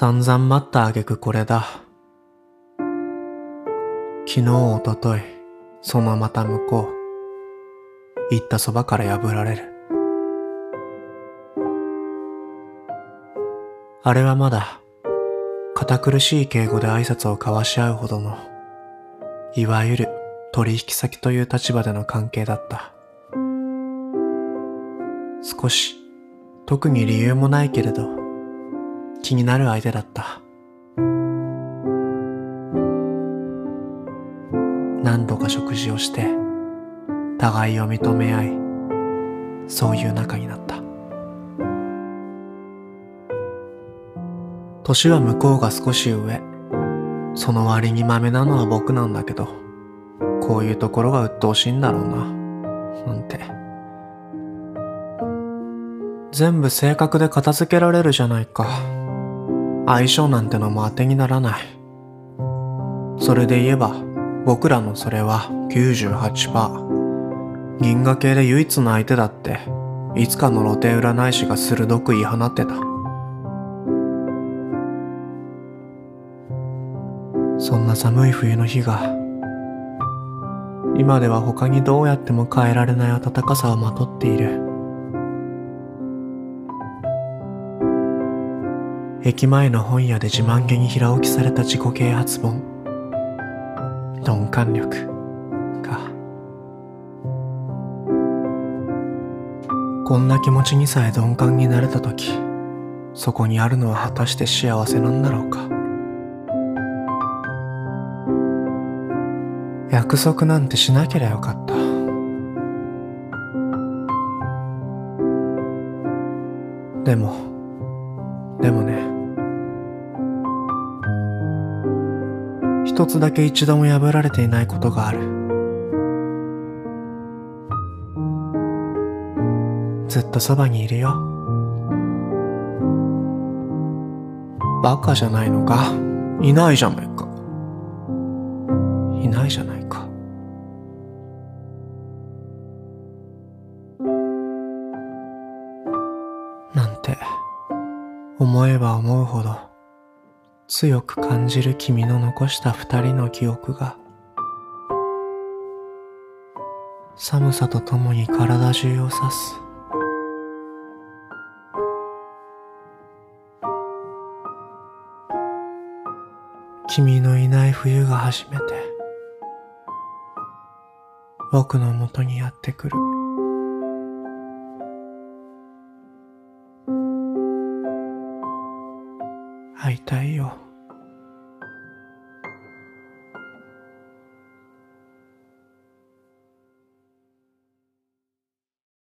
散々待った挙句これだ。昨日、おととい、そのまた向こう。行ったそばから破られる。あれはまだ、堅苦しい敬語で挨拶を交わし合うほどの、いわゆる取引先という立場での関係だった。少し、特に理由もないけれど、気になる相手だった。何度か食事をして、互いを認め合い、そういう仲になった。年は向こうが少し上。その割に豆なのは僕なんだけど、こういうところが鬱陶しいんだろうな、なんて。全部性格で片付けられるじゃないか。相性なんてのも当てにならない。それで言えば、僕らのそれは98%。銀河系で唯一の相手だって、いつかの露呈占い師が鋭く言い放ってた。そんな寒い冬の日が、今では他にどうやっても変えられない暖かさをまとっている。駅前の本屋で自慢げに平置きされた自己啓発本。鈍感力か。こんな気持ちにさえ鈍感になれた時、そこにあるのは果たして幸せなんだろうか。約束なんてしなければよかった。でも、でもね。一つだけ一度も破られていないことがある。ずっとそばにいるよ。バカじゃないのか？いないじゃないか。いないじゃないか。なんて、思えば思うほど、強く感じる君の残した二人の記憶が寒さとともに体中を刺す。君のいない冬が初めて僕のもとにやってくる。会いたいよ。